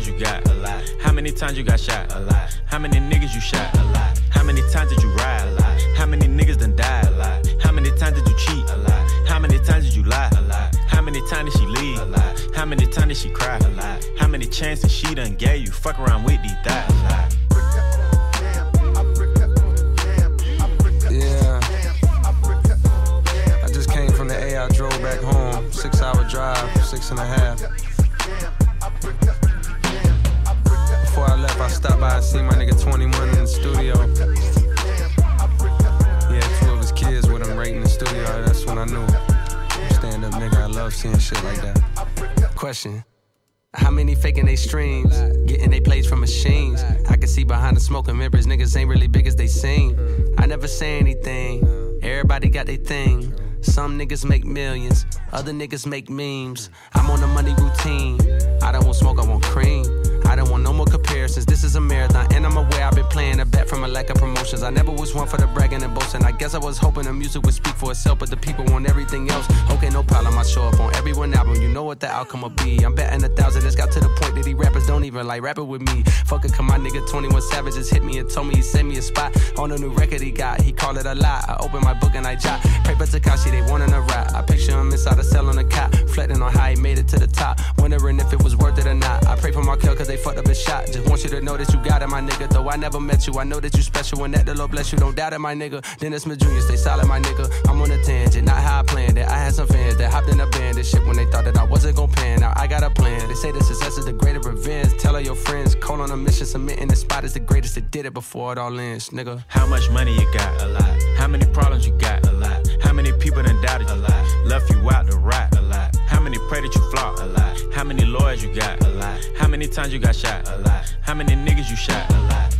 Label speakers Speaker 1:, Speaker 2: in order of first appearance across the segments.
Speaker 1: lawyers you got? A lot. How many times you got shot? A lot. How many niggas you shot? A lot. How many times did you ride? A lot. How many niggas done died? A lot. How many times did you cheat? A lot. How many times did you lie? A lot. How many times did she leave? A lot. How many times did she cry? A lot. How many chances she done gave you? Fuck around with these thighs. A lot.
Speaker 2: Yeah. I just came from the A. I drove back home. Six hour drive, six and a half. I stopped by and see my nigga 21 in the studio. Had two of his kids with him right in the studio. That's when I knew. Stand up nigga, I love seeing shit like that. Question. How many faking they streams? Getting they plays from machines. I can see behind the smoke and mirrors, niggas ain't really big as they seem. I never say anything. Everybody got their thing. Some niggas make millions, other niggas make memes. I'm on a money routine. Lack of promotions. I never was one for the bragging and boasting. I guess I was hoping the music would speak for itself, but the people want everything else. Okay, no problem. I show up on every one album. You know what the outcome will be. I'm betting a thousand. It's got to the point that these rappers don't even like rapping with me. Fuck it, come my nigga 21 Savage just hit me and told me he sent me a spot on a new record he got. He called it a lie. I open my book and I jot. Pray for Takashi, they wanting a rap. I picture him inside a cell on a cot, reflecting on how he made it to the top. Wondering if it was worth it or not. I pray for Markel cause they fucked up a shot. Just want you to know that you got it, my nigga. Though I never met you, I know that you special and that the Lord bless you. Don't doubt it, my nigga. Dennis Smith Jr., stay solid, my nigga. I'm on a tangent, not how I planned it. I had some fans that hopped in a band and shit when they thought that I wasn't gon' pan. Now I got a plan. They say the success is the greater revenge. Tell all your friends, call on a mission, submitting the spot is the greatest that did it before it all ends, nigga.
Speaker 1: How much money you got? A lot. How many problems you got? A lot. How many people done doubted you? A lot. Left you out to rot? A lot. How many pray that you flop? A lot. How many lawyers you got? A lot. How many times you got shot? A lot. How many niggas you shot? A lot.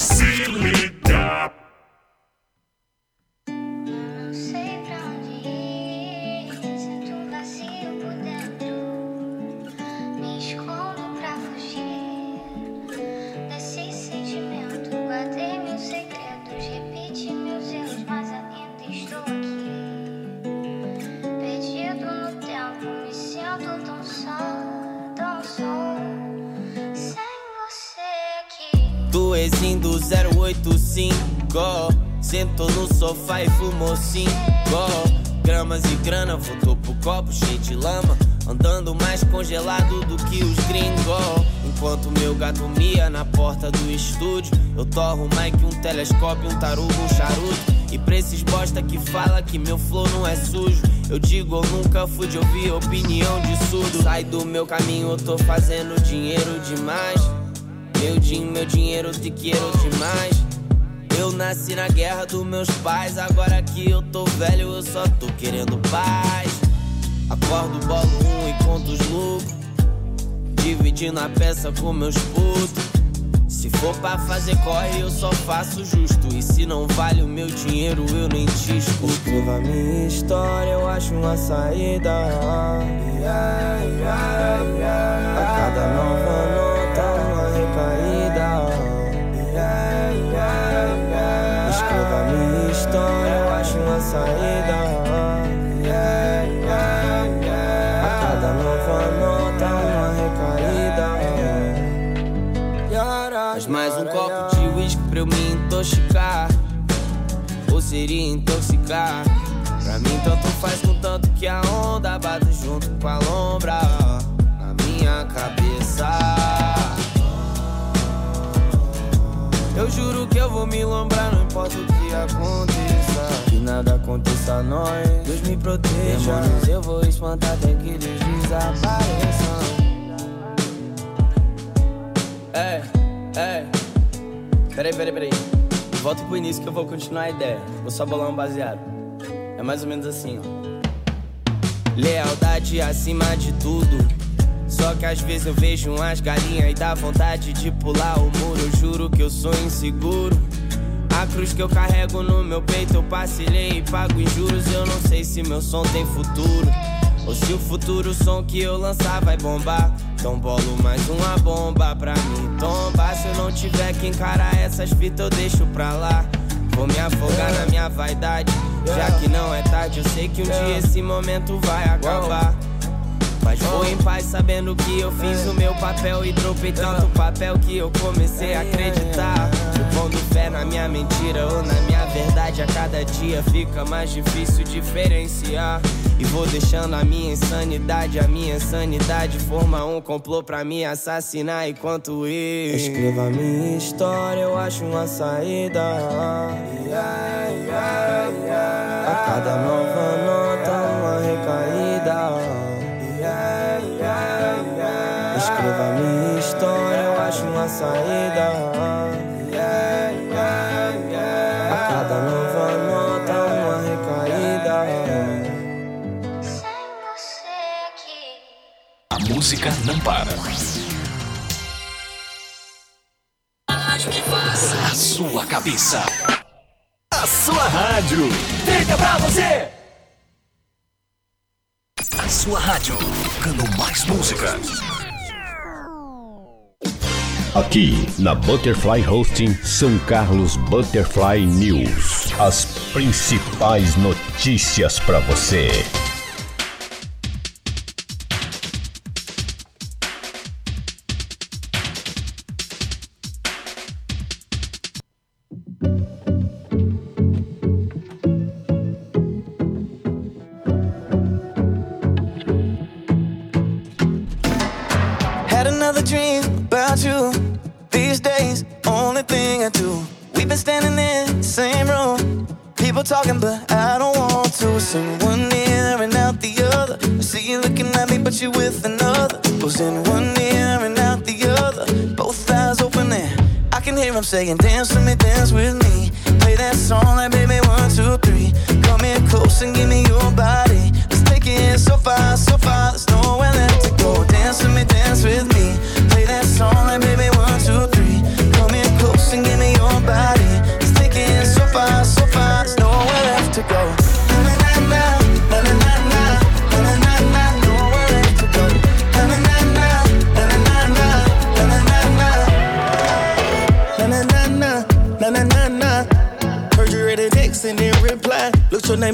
Speaker 3: Programação.
Speaker 4: Sofá e fumou cinco Gramas e grana, voltou pro copo cheio de lama. Andando mais congelado do que os gringos. Enquanto meu gato mia na porta do estúdio Eu torro mais que um telescópio, um tarugo, um charuto. E pra esses bosta que fala que meu flow não é sujo Eu digo eu nunca fui de ouvir opinião de surdo. Sai do meu caminho, eu tô fazendo dinheiro demais. Meu din, meu dinheiro te quero demais. Eu nasci na guerra dos meus pais, agora que eu tô velho, eu só tô querendo paz. Acordo, bolo um e conto os lucros. Dividindo a peça com meus putos. Se for pra fazer corre, eu só faço justo. E se não vale o meu dinheiro, eu nem te escuto. Escreva minha história, eu acho uma saída. A cada nova acho uma saída. A cada nova nota, uma recaída. Mas mais um copo de uísque pra eu me intoxicar. Ou seria intoxicar? Pra mim, tanto faz com tanto que a onda bate junto com a lombra. Na minha cabeça. Juro que eu vou me lembrar, não importa o que aconteça. Que nada aconteça a nós, Deus me proteja. Demônios eu vou espantar até que eles desapareçam. É, é. Peraí, peraí, peraí. Volta pro início que eu vou continuar a ideia. Vou só bolar um baseado. É mais ou menos assim, ó. Lealdade acima de tudo. Só que às vezes eu vejo umas galinhas e dá vontade de pular o muro. Eu juro que eu sou inseguro. A cruz que eu carrego no meu peito eu parcelei e pago em juros. Eu não sei se meu som tem futuro. Ou se o futuro som que eu lançar vai bombar. Então bolo mais uma bomba pra mim tombar. Se eu não tiver que encarar essas fitas, eu deixo pra lá. Vou me afogar na minha vaidade. Já que não é tarde, eu sei que um dia esse momento vai acabar. Mas vou em paz sabendo que eu fiz o meu papel e dropei tanto papel que eu comecei a acreditar. Pondo fé na minha mentira ou na minha verdade, a cada dia fica mais difícil diferenciar. E vou deixando a minha insanidade, a minha insanidade forma um complô pra me assassinar enquanto eu escrevo a minha história, eu acho uma saída. A cada nova eu acho uma saída. A cada nova nota, uma recaída.
Speaker 5: Sem você aqui.
Speaker 6: A música não para. A sua cabeça. A sua rádio.
Speaker 3: Fica pra você!
Speaker 6: A sua rádio. Tocando mais música.
Speaker 7: Aqui na Butterfly Hosting São Carlos Butterfly News. As principais notícias para você.
Speaker 8: saying damn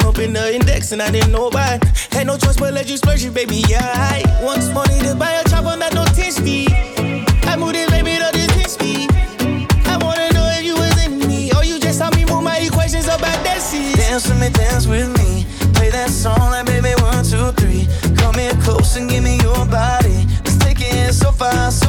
Speaker 8: Your
Speaker 4: up in the index and I didn't know why. Had no choice but let you splurge it, baby. Yeah, I once money to buy a chopper, not no 10 speed. I moved it, baby, to this 10 speed. I wanna know if you was in me or you just saw me move my equations about that seat.
Speaker 8: Dance with me, dance with me. Play that song like baby one, two, three. Come here close and give me your body. Let's take it so far, so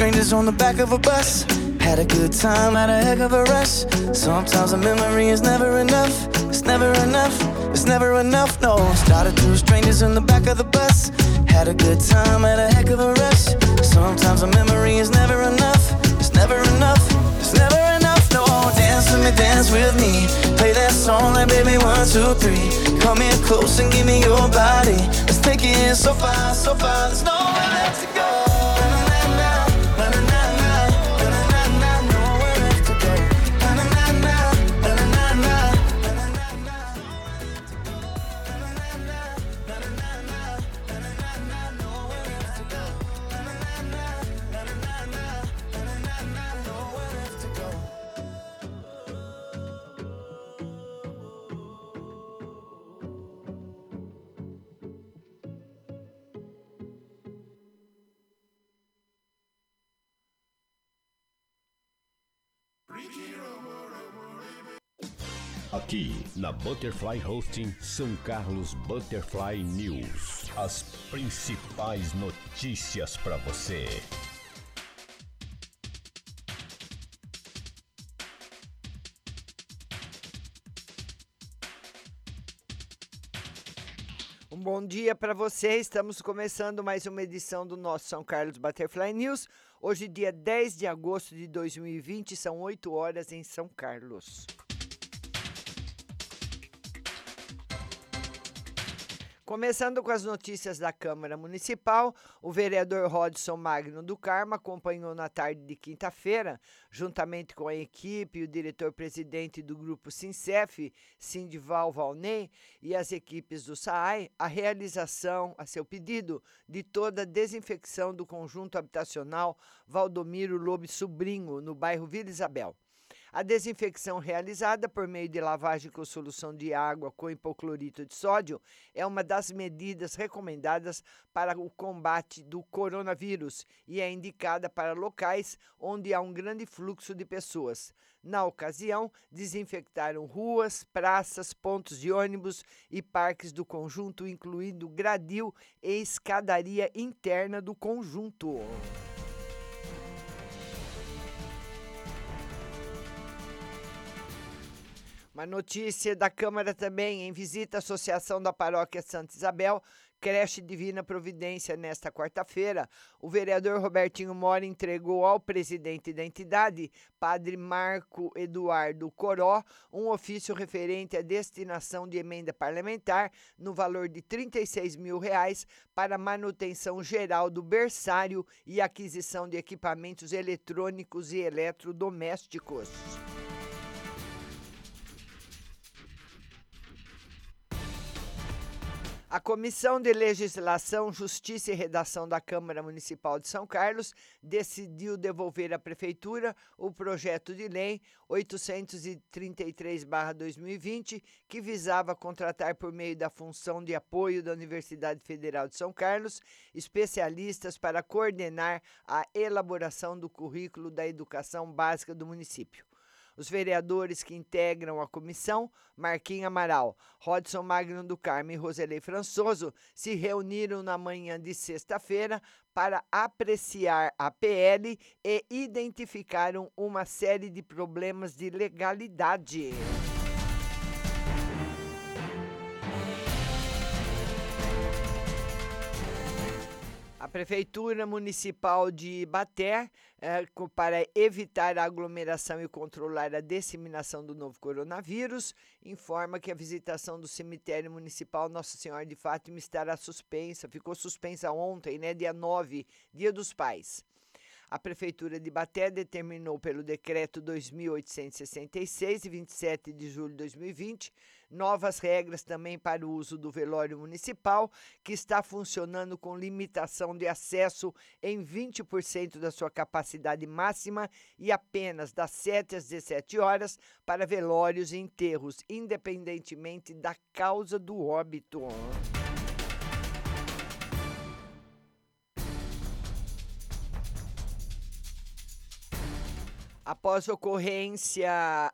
Speaker 8: strangers on the back of a bus. Had a good time, had a heck of a rush. Sometimes a memory is never enough. It's never enough. It's never enough. No. Started two strangers in the back of the bus. Had a good time, had a heck of a rush. Sometimes a memory is never enough. It's never enough. Dance with me, dance with me. Play that song like baby one, two, three. Come here close and give me your body. Let's take it so far, so far. There's nowhere
Speaker 7: Aqui na Butterfly Hosting São Carlos Butterfly News. As principais notícias para você.
Speaker 9: Um bom dia para você. Estamos começando mais uma edição do nosso São Carlos Butterfly News. Hoje, dia 10 de agosto de 2020, são 8 horas em São Carlos. Começando com as notícias da Câmara Municipal, o vereador Rodson Magno do Carmo acompanhou na tarde de quinta-feira, juntamente com a equipe e o diretor-presidente do grupo Sincef, Sindival Valnei, e as equipes do SAAI, a realização, a seu pedido, de toda a desinfecção do conjunto habitacional Valdomiro Lobe Sobrinho, no bairro Vila Isabel. A desinfecção realizada por meio de lavagem com solução de água com hipoclorito de sódio é uma das medidas recomendadas para o combate do coronavírus e é indicada para locais onde há um grande fluxo de pessoas. Na ocasião, desinfectaram ruas, praças, pontos de ônibus e parques do conjunto, incluindo gradil e escadaria interna do conjunto. Uma notícia da Câmara também, em visita à Associação da Paróquia Santa Isabel, creche Divina Providência nesta quarta-feira, o vereador Robertinho Mora entregou ao presidente da entidade, padre Marco Eduardo Coró, um ofício referente à destinação de emenda parlamentar no valor de 36 mil reais para manutenção geral do berçário e aquisição de equipamentos eletrônicos e eletrodomésticos. A Comissão de Legislação, Justiça e Redação da Câmara Municipal de São Carlos decidiu devolver à Prefeitura o projeto de lei 833-2020, que visava contratar por meio da função de apoio da Universidade Federal de São Carlos especialistas para coordenar a elaboração do currículo da educação básica do município. Os vereadores que integram a comissão, Marquinhos Amaral, Rodson Magno do Carmo e Roselei Françoso, se reuniram na manhã de sexta-feira para apreciar a PL e identificaram uma série de problemas de legalidade. Prefeitura Municipal de Ibaté, eh, para evitar a aglomeração e controlar a disseminação do novo coronavírus, informa que a visitação do cemitério municipal Nossa Senhora de Fátima estará suspensa, ficou suspensa ontem, né, dia 9, Dia dos Pais. A Prefeitura de Baté determinou pelo Decreto 2866, de 27 de julho de 2020, novas regras também para o uso do velório municipal, que está funcionando com limitação de acesso em 20% da sua capacidade máxima e apenas das 7 às 17 horas para velórios e enterros, independentemente da causa do óbito. Após ocorrência,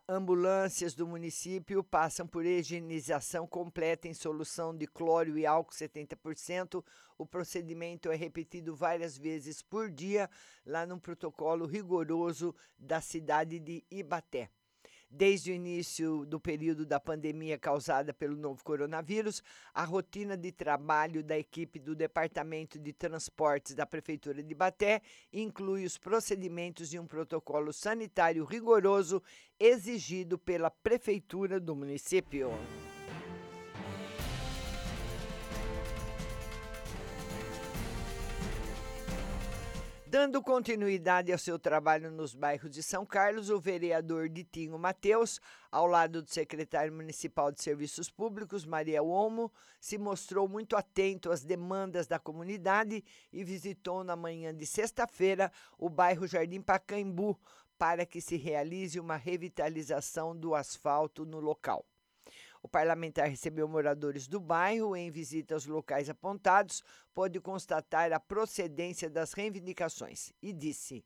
Speaker 9: ambulâncias do município passam por higienização completa em solução de cloro e álcool 70%. O procedimento é repetido várias vezes por dia, lá no protocolo rigoroso da cidade de Ibaté. Desde o início do período da pandemia causada pelo novo coronavírus, a rotina de trabalho da equipe do Departamento de Transportes da Prefeitura de Baté inclui os procedimentos de um protocolo sanitário rigoroso exigido pela Prefeitura do município. Dando continuidade ao seu trabalho nos bairros de São Carlos, o vereador Ditinho Mateus, ao lado do secretário municipal de Serviços Públicos, Maria Omo, se mostrou muito atento às demandas da comunidade e visitou na manhã de sexta-feira o bairro Jardim Pacaembu para que se realize uma revitalização do asfalto no local. O parlamentar recebeu moradores do bairro em visita aos locais apontados, pôde constatar a procedência das reivindicações e disse: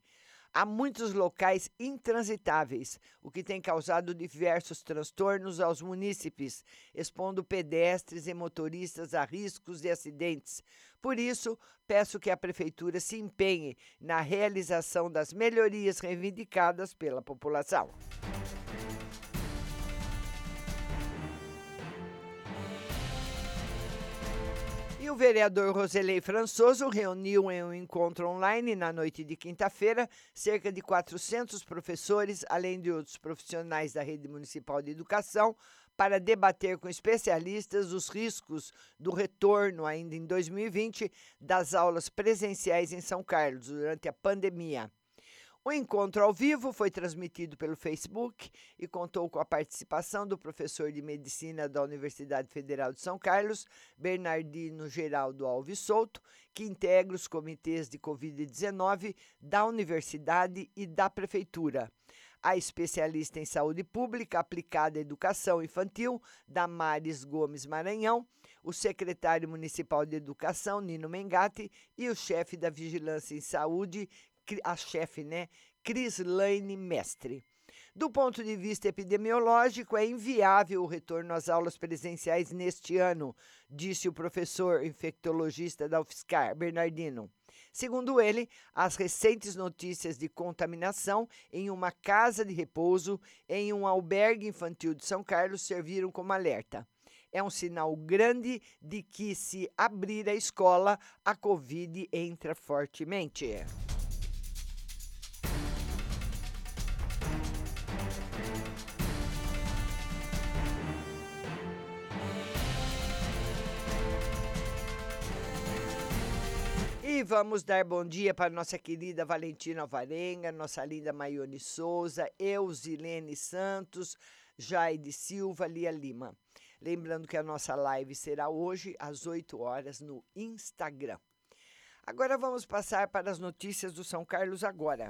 Speaker 9: Há muitos locais intransitáveis, o que tem causado diversos transtornos aos munícipes, expondo pedestres e motoristas a riscos e acidentes. Por isso, peço que a Prefeitura se empenhe na realização das melhorias reivindicadas pela população. O vereador Roselei Françoso reuniu em um encontro online na noite de quinta-feira cerca de 400 professores, além de outros profissionais da rede municipal de educação, para debater com especialistas os riscos do retorno, ainda em 2020, das aulas presenciais em São Carlos durante a pandemia. O encontro ao vivo foi transmitido pelo Facebook e contou com a participação do professor de medicina da Universidade Federal de São Carlos, Bernardino Geraldo Alves Souto, que integra os comitês de Covid-19 da universidade e da prefeitura. A especialista em saúde pública aplicada à educação infantil, Damares Gomes Maranhão, o secretário municipal de educação, Nino Mengatti, e o chefe da vigilância em saúde, a chefe, né, Crislaine Mestre. Do ponto de vista epidemiológico, é inviável o retorno às aulas presenciais neste ano, disse o professor infectologista da UFSCar, Bernardino. Segundo ele, as recentes notícias de contaminação em uma casa de repouso em um albergue infantil de São Carlos serviram como alerta. É um sinal grande de que, se abrir a escola, a Covid entra fortemente. E vamos dar bom dia para nossa querida Valentina Alvarenga, nossa linda Maione Souza, Eusilene Santos, Jaide Silva, Lia Lima. Lembrando que a nossa live será hoje às 8 horas no Instagram. Agora vamos passar para as notícias do São Carlos agora.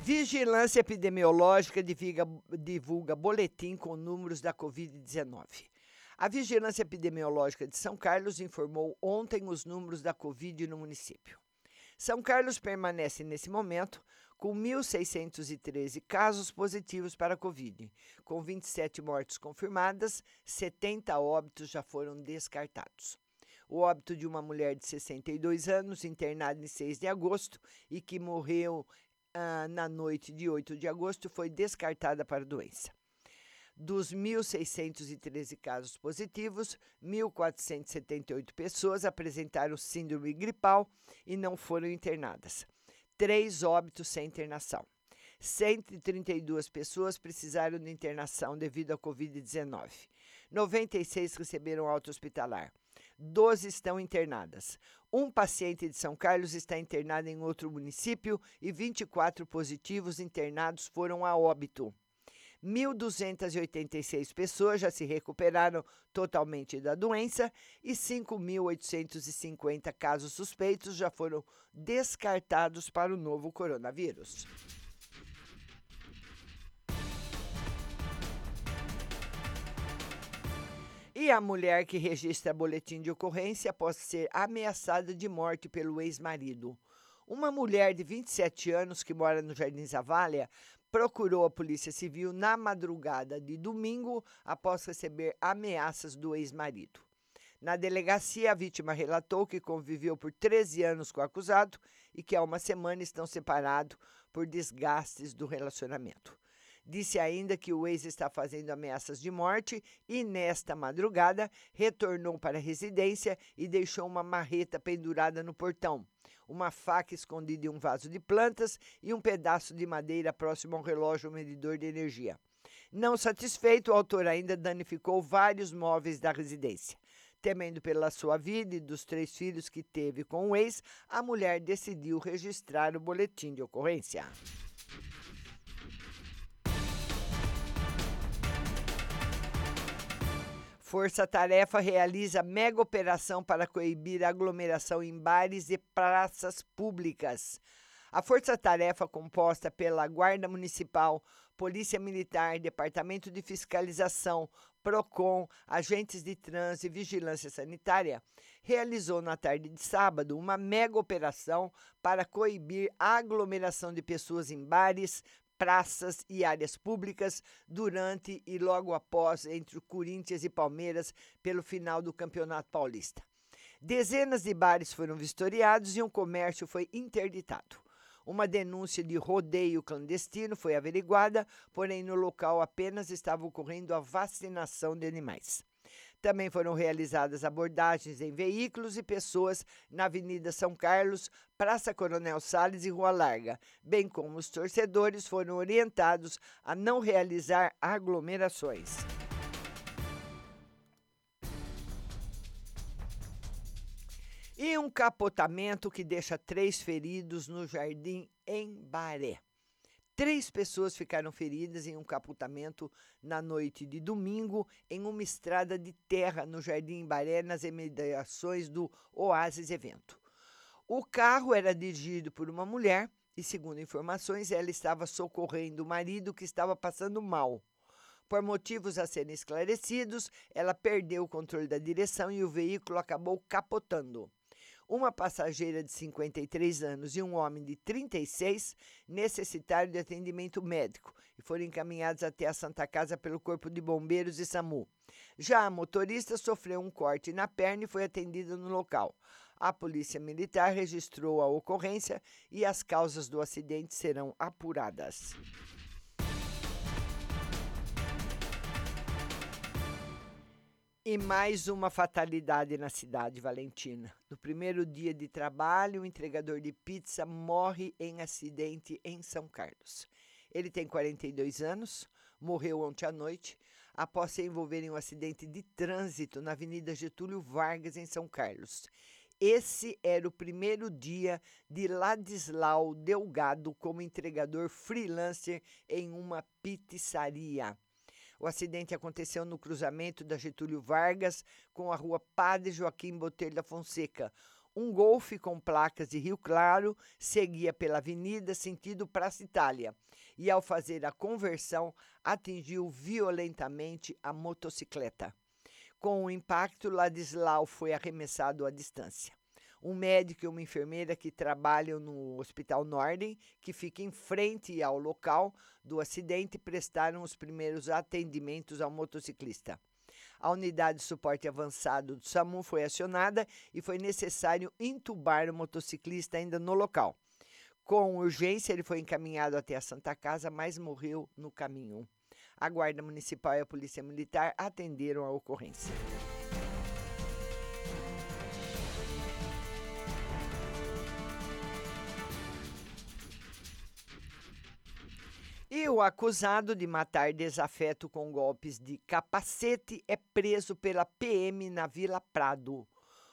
Speaker 9: Vigilância epidemiológica divulga, divulga boletim com números da Covid-19. A Vigilância Epidemiológica de São Carlos informou ontem os números da Covid no município. São Carlos permanece nesse momento com 1.613 casos positivos para a Covid, com 27 mortes confirmadas, 70 óbitos já foram descartados. O óbito de uma mulher de 62 anos, internada em 6 de agosto e que morreu ah, na noite de 8 de agosto, foi descartada para a doença. Dos 1.613 casos positivos, 1.478 pessoas apresentaram síndrome gripal e não foram internadas. Três óbitos sem internação. 132 pessoas precisaram de internação devido à Covid-19. 96 receberam alta hospitalar. 12 estão internadas. Um paciente de São Carlos está internado em outro município e 24 positivos internados foram a óbito. 1.286 pessoas já se recuperaram totalmente da doença e 5.850 casos suspeitos já foram descartados para o novo coronavírus. E a mulher que registra boletim de ocorrência após ser ameaçada de morte pelo ex-marido. Uma mulher de 27 anos que mora no Jardim Zavalha procurou a Polícia Civil na madrugada de domingo após receber ameaças do ex-marido. Na delegacia, a vítima relatou que conviveu por 13 anos com o acusado e que há uma semana estão separados por desgastes do relacionamento. Disse ainda que o ex está fazendo ameaças de morte e, nesta madrugada, retornou para a residência e deixou uma marreta pendurada no portão, uma faca escondida em um vaso de plantas e um pedaço de madeira próximo ao relógio medidor de energia. Não satisfeito, o autor ainda danificou vários móveis da residência. Temendo pela sua vida e dos três filhos que teve com o ex, a mulher decidiu registrar o boletim de ocorrência. Força Tarefa realiza mega operação para coibir aglomeração em bares e praças públicas. A força-tarefa composta pela Guarda Municipal, Polícia Militar, Departamento de Fiscalização, PROCON, agentes de trânsito e vigilância sanitária realizou na tarde de sábado uma mega operação para coibir a aglomeração de pessoas em bares, praças e áreas públicas durante e logo após entre o Corinthians e Palmeiras pelo final do Campeonato Paulista. Dezenas de bares foram vistoriados e um comércio foi interditado. Uma denúncia de rodeio clandestino foi averiguada, porém no local apenas estava ocorrendo a vacinação de animais. Também foram realizadas abordagens em veículos e pessoas na Avenida São Carlos, Praça Coronel Sales e Rua Larga, bem como os torcedores foram orientados a não realizar aglomerações. E um capotamento que deixa três feridos no jardim em Baré. Três pessoas ficaram feridas em um capotamento na noite de domingo em uma estrada de terra no Jardim Baré, nas imediações do Oasis Evento. O carro era dirigido por uma mulher e, segundo informações, ela estava socorrendo o marido que estava passando mal. Por motivos a serem esclarecidos, ela perdeu o controle da direção e o veículo acabou capotando. Uma passageira de 53 anos e um homem de 36 necessitaram de atendimento médico e foram encaminhados até a Santa Casa pelo Corpo de Bombeiros e SAMU. Já a motorista sofreu um corte na perna e foi atendida no local. A Polícia Militar registrou a ocorrência e as causas do acidente serão apuradas. E mais uma fatalidade na cidade valentina. No primeiro dia de trabalho, o entregador de pizza morre em acidente em São Carlos. Ele tem 42 anos, morreu ontem à noite após se envolver em um acidente de trânsito na Avenida Getúlio Vargas, em São Carlos. Esse era o primeiro dia de Ladislau Delgado como entregador freelancer em uma pizzaria. O acidente aconteceu no cruzamento da Getúlio Vargas com a rua Padre Joaquim Botelho da Fonseca. Um golfe com placas de Rio Claro seguia pela avenida sentido Praça Itália e, ao fazer a conversão, atingiu violentamente a motocicleta. Com o impacto, Ladislau foi arremessado à distância um médico e uma enfermeira que trabalham no Hospital Norden, que fica em frente ao local do acidente, prestaram os primeiros atendimentos ao motociclista. A unidade de suporte avançado do SAMU foi acionada e foi necessário intubar o motociclista ainda no local. Com urgência, ele foi encaminhado até a Santa Casa, mas morreu no caminho. A Guarda Municipal e a Polícia Militar atenderam a ocorrência. E o acusado de matar desafeto com golpes de capacete é preso pela PM na Vila Prado.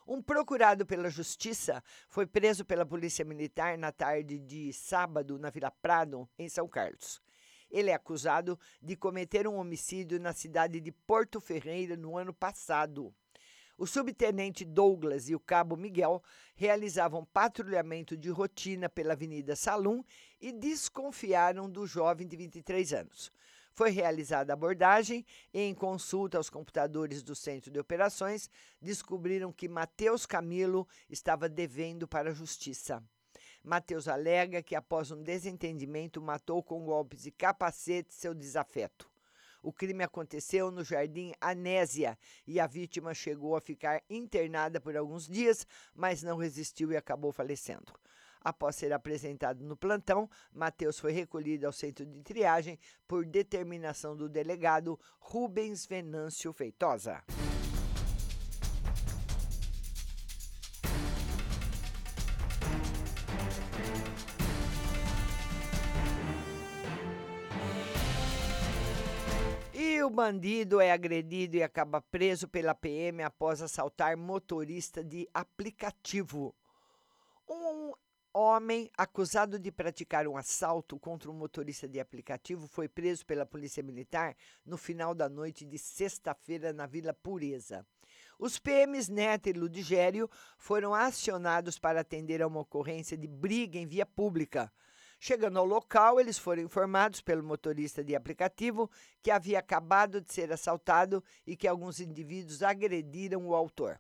Speaker 9: Um procurado pela Justiça foi preso pela Polícia Militar na tarde de sábado na Vila Prado, em São Carlos. Ele é acusado de cometer um homicídio na cidade de Porto Ferreira no ano passado. O subtenente Douglas e o cabo Miguel realizavam patrulhamento de rotina pela Avenida Salum e desconfiaram do jovem de 23 anos. Foi realizada a abordagem e, em consulta aos computadores do Centro de Operações, descobriram que Matheus Camilo estava devendo para a Justiça. Matheus alega que, após um desentendimento, matou com golpes de capacete seu desafeto. O crime aconteceu no Jardim Anésia e a vítima chegou a ficar internada por alguns dias, mas não resistiu e acabou falecendo. Após ser apresentado no plantão, Matheus foi recolhido ao centro de triagem por determinação do delegado Rubens Venâncio Feitosa. Bandido é agredido e acaba preso pela PM após assaltar motorista de aplicativo. Um homem acusado de praticar um assalto contra um motorista de aplicativo foi preso pela Polícia Militar no final da noite de sexta-feira na Vila Pureza. Os PMs Neto e Ludigério foram acionados para atender a uma ocorrência de briga em via pública. Chegando ao local, eles foram informados pelo motorista de aplicativo que havia acabado de ser assaltado e que alguns indivíduos agrediram o autor.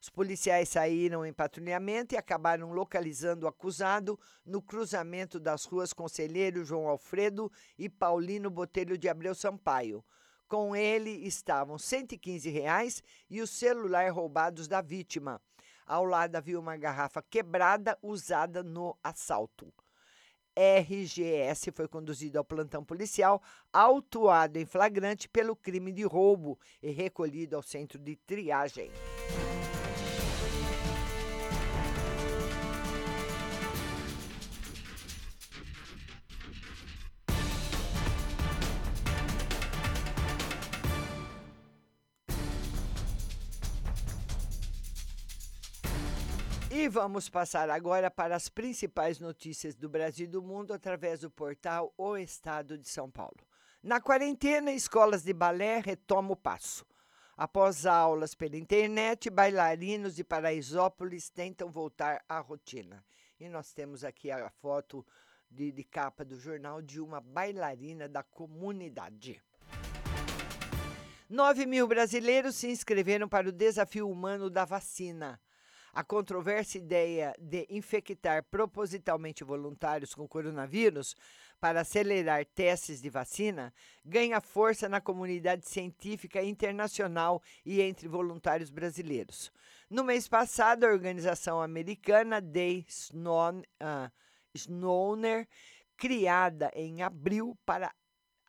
Speaker 9: Os policiais saíram em patrulhamento e acabaram localizando o acusado no cruzamento das ruas Conselheiro João Alfredo e Paulino Botelho de Abreu Sampaio. Com ele estavam 115 reais e o celular roubados da vítima. Ao lado havia uma garrafa quebrada usada no assalto. RGS foi conduzido ao plantão policial, autuado em flagrante pelo crime de roubo e recolhido ao centro de triagem. E vamos passar agora para as principais notícias do Brasil e do mundo através do portal O Estado de São Paulo. Na quarentena, escolas de balé retomam o passo. Após aulas pela internet, bailarinos de Paraisópolis tentam voltar à rotina. E nós temos aqui a foto de, de capa do jornal de uma bailarina da comunidade. 9 mil brasileiros se inscreveram para o desafio humano da vacina. A controversa ideia de infectar propositalmente voluntários com coronavírus para acelerar testes de vacina ganha força na comunidade científica internacional e entre voluntários brasileiros. No mês passado, a organização americana Day uh, Snowner, criada em abril para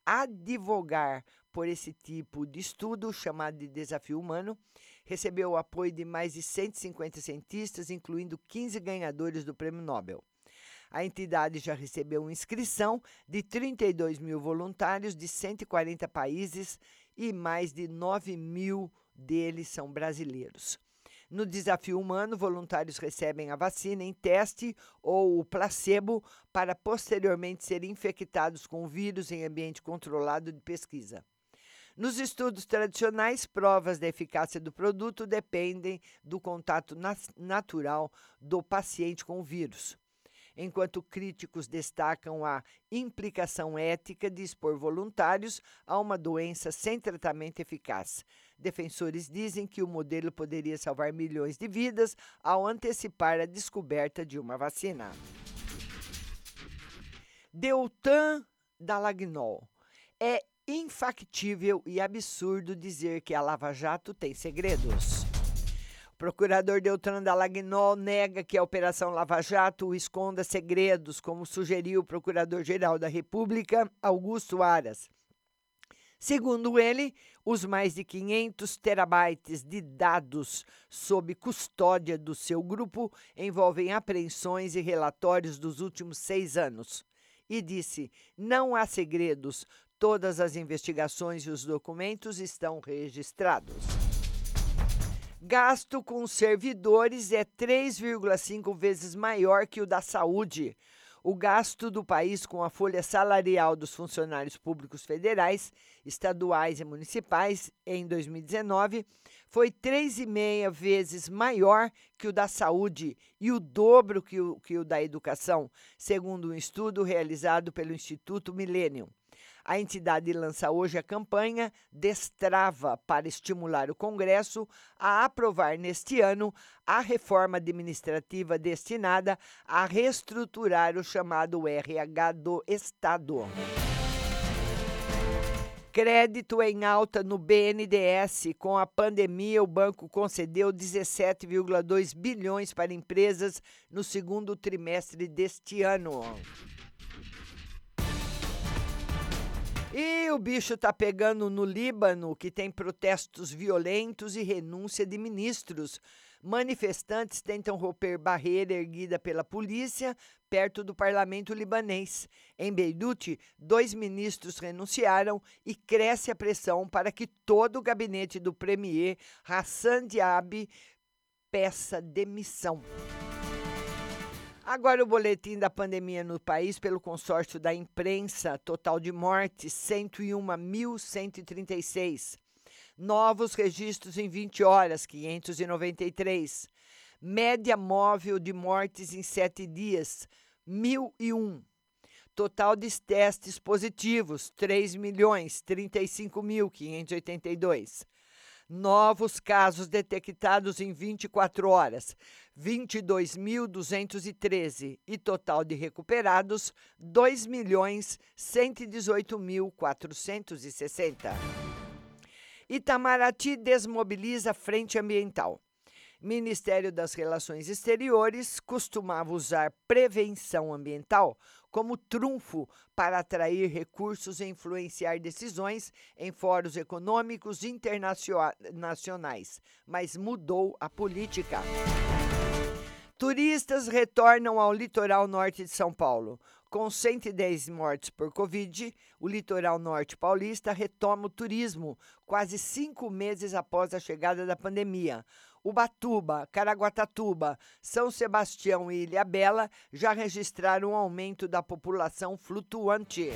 Speaker 9: advogar por esse tipo de estudo chamado de desafio humano, recebeu o apoio de mais de 150 cientistas, incluindo 15 ganhadores do Prêmio Nobel. A entidade já recebeu inscrição de 32 mil voluntários de 140 países e mais de 9 mil deles são brasileiros. No desafio humano, voluntários recebem a vacina em teste ou o placebo para posteriormente serem infectados com o vírus em ambiente controlado de pesquisa. Nos estudos tradicionais, provas da eficácia do produto dependem do contato natural do paciente com o vírus. Enquanto críticos destacam a implicação ética de expor voluntários a uma doença sem tratamento eficaz. Defensores dizem que o modelo poderia salvar milhões de vidas ao antecipar a descoberta de uma vacina. Deltan Dallagnol é infactível e absurdo dizer que a Lava Jato tem segredos. O procurador Deltan Dallagnol nega que a Operação Lava Jato esconda segredos, como sugeriu o Procurador-Geral da República, Augusto Aras. Segundo ele, os mais de 500 terabytes de dados sob custódia do seu grupo envolvem apreensões e relatórios dos últimos seis anos. E disse: não há segredos, Todas as investigações e os documentos estão registrados. Gasto com servidores é 3,5 vezes maior que o da saúde. O gasto do país com a folha salarial dos funcionários públicos federais, estaduais e municipais em 2019 foi 3,5 vezes maior que o da saúde e o dobro que o, que o da educação, segundo um estudo realizado pelo Instituto Millennium. A entidade lança hoje a campanha Destrava para estimular o Congresso a aprovar neste ano a reforma administrativa destinada a reestruturar o chamado RH do Estado. Crédito em alta no BNDES. Com a pandemia, o banco concedeu 17,2 bilhões para empresas no segundo trimestre deste ano. E o bicho tá pegando no Líbano, que tem protestos violentos e renúncia de ministros. Manifestantes tentam romper barreira erguida pela polícia perto do parlamento libanês. Em Beirute, dois ministros renunciaram e cresce a pressão para que todo o gabinete do premier Hassan Diab peça demissão. Agora o boletim da pandemia no país pelo consórcio da imprensa, total de mortes 101.136. Novos registros em 20 horas, 593. Média móvel de mortes em 7 dias, 1.001. Total de testes positivos, 3 milhões 35.582. Novos casos detectados em 24 horas, 22.213. E total de recuperados, 2 milhões 118.460. Itamaraty desmobiliza frente ambiental. Ministério das Relações Exteriores costumava usar prevenção ambiental como trunfo para atrair recursos e influenciar decisões em fóruns econômicos internacionais, mas mudou a política. Turistas retornam ao litoral norte de São Paulo. Com 110 mortes por Covid, o litoral norte paulista retoma o turismo quase cinco meses após a chegada da pandemia. Ubatuba, Caraguatatuba, São Sebastião e Ilhabela já registraram um aumento da população flutuante.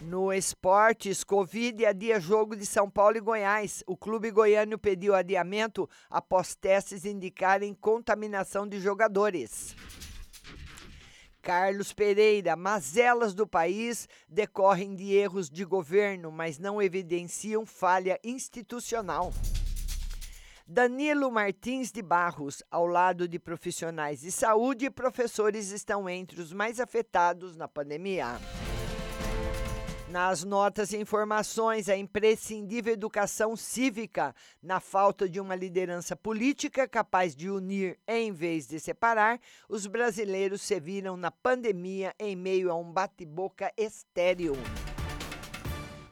Speaker 9: No esportes, Covid adia jogo de São Paulo e Goiás. O clube goiano pediu adiamento após testes indicarem contaminação de jogadores. Carlos Pereira, mazelas do país decorrem de erros de governo, mas não evidenciam falha institucional. Danilo Martins de Barros, ao lado de profissionais de saúde e professores, estão entre os mais afetados na pandemia. Nas notas e informações, a imprescindível educação cívica, na falta de uma liderança política capaz de unir em vez de separar, os brasileiros se viram na pandemia em meio a um bate-boca estéril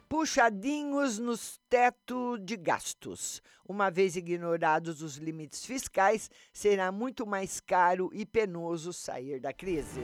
Speaker 9: puxadinhos nos teto de gastos. Uma vez ignorados os limites fiscais, será muito mais caro e penoso sair da crise.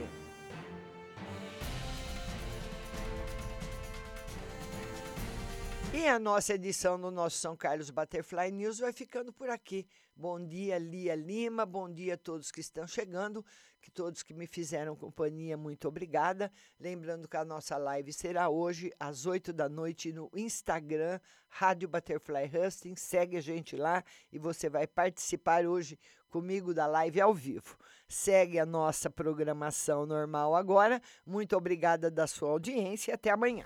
Speaker 9: E a nossa edição do nosso São Carlos Butterfly News vai ficando por aqui. Bom dia, Lia Lima. Bom dia a todos que estão chegando, que todos que me fizeram companhia, muito obrigada. Lembrando que a nossa live será hoje às 8 da noite no Instagram, Rádio Butterfly Husting. Segue a gente lá e você vai participar hoje comigo da live ao vivo. Segue a nossa programação normal agora. Muito obrigada da sua audiência e até amanhã.